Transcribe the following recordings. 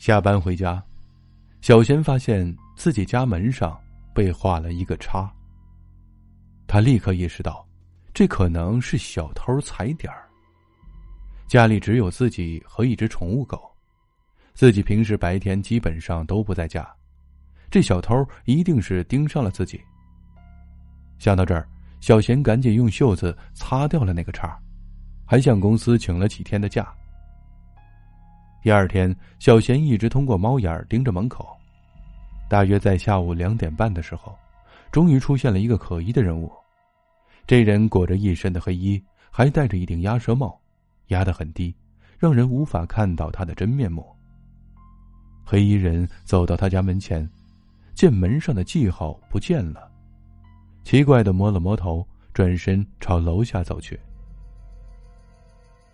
下班回家，小贤发现自己家门上被画了一个叉。他立刻意识到，这可能是小偷踩点儿。家里只有自己和一只宠物狗，自己平时白天基本上都不在家，这小偷一定是盯上了自己。想到这儿，小贤赶紧用袖子擦掉了那个叉，还向公司请了几天的假。第二天，小贤一直通过猫眼盯着门口，大约在下午两点半的时候，终于出现了一个可疑的人物。这人裹着一身的黑衣，还戴着一顶鸭舌帽，压得很低，让人无法看到他的真面目。黑衣人走到他家门前，见门上的记号不见了。奇怪的摸了摸头，转身朝楼下走去。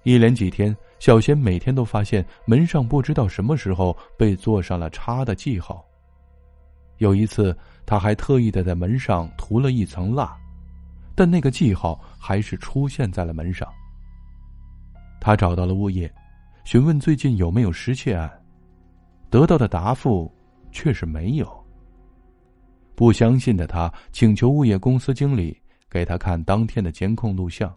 一连几天，小贤每天都发现门上不知道什么时候被做上了叉的记号。有一次，他还特意的在门上涂了一层蜡，但那个记号还是出现在了门上。他找到了物业，询问最近有没有失窃案，得到的答复却是没有。不相信的他请求物业公司经理给他看当天的监控录像，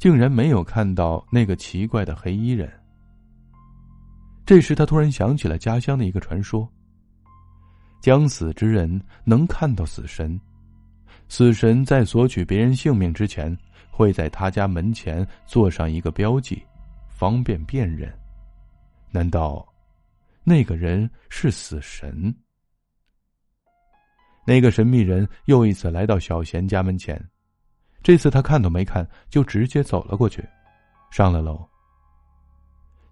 竟然没有看到那个奇怪的黑衣人。这时他突然想起了家乡的一个传说：将死之人能看到死神，死神在索取别人性命之前，会在他家门前做上一个标记，方便辨认。难道那个人是死神？那个神秘人又一次来到小贤家门前，这次他看都没看，就直接走了过去，上了楼。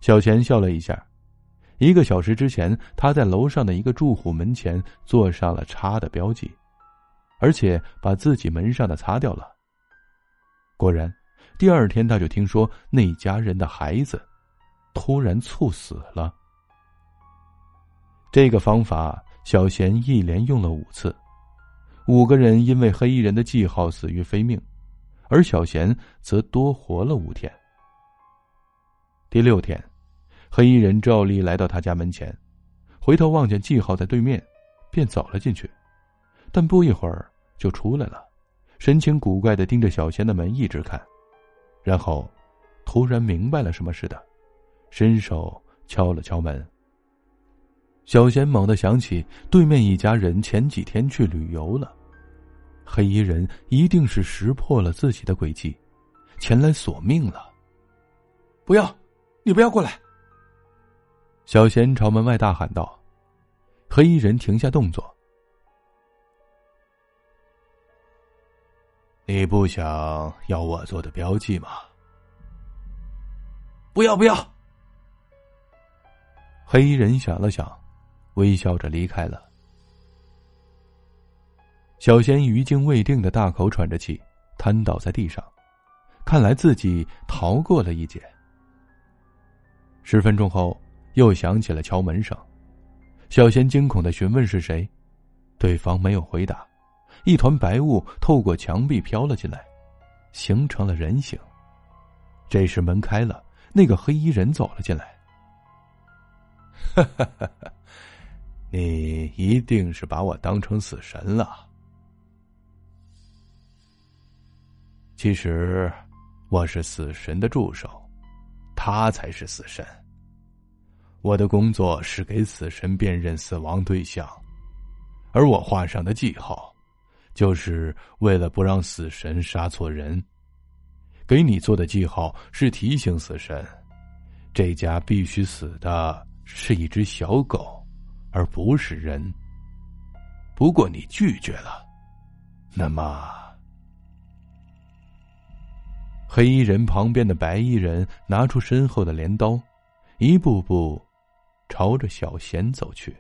小贤笑了一下，一个小时之前，他在楼上的一个住户门前做上了叉的标记，而且把自己门上的擦掉了。果然，第二天他就听说那家人的孩子突然猝死了。这个方法。小贤一连用了五次，五个人因为黑衣人的记号死于非命，而小贤则多活了五天。第六天，黑衣人照例来到他家门前，回头望见记号在对面，便走了进去，但不一会儿就出来了，神情古怪的盯着小贤的门一直看，然后突然明白了什么似的，伸手敲了敲门。小贤猛地想起，对面一家人前几天去旅游了，黑衣人一定是识破了自己的诡计，前来索命了。不要，你不要过来！小贤朝门外大喊道。黑衣人停下动作。你不想要我做的标记吗？不要，不要！黑衣人想了想。微笑着离开了。小贤余惊未定的大口喘着气，瘫倒在地上，看来自己逃过了一劫。十分钟后，又响起了敲门声，小贤惊恐的询问是谁，对方没有回答，一团白雾透过墙壁飘了进来，形成了人形。这时门开了，那个黑衣人走了进来。哈哈哈哈。你一定是把我当成死神了。其实，我是死神的助手，他才是死神。我的工作是给死神辨认死亡对象，而我画上的记号，就是为了不让死神杀错人。给你做的记号是提醒死神，这家必须死的是一只小狗。而不是人。不过你拒绝了，那么，黑衣人旁边的白衣人拿出身后的镰刀，一步步朝着小贤走去。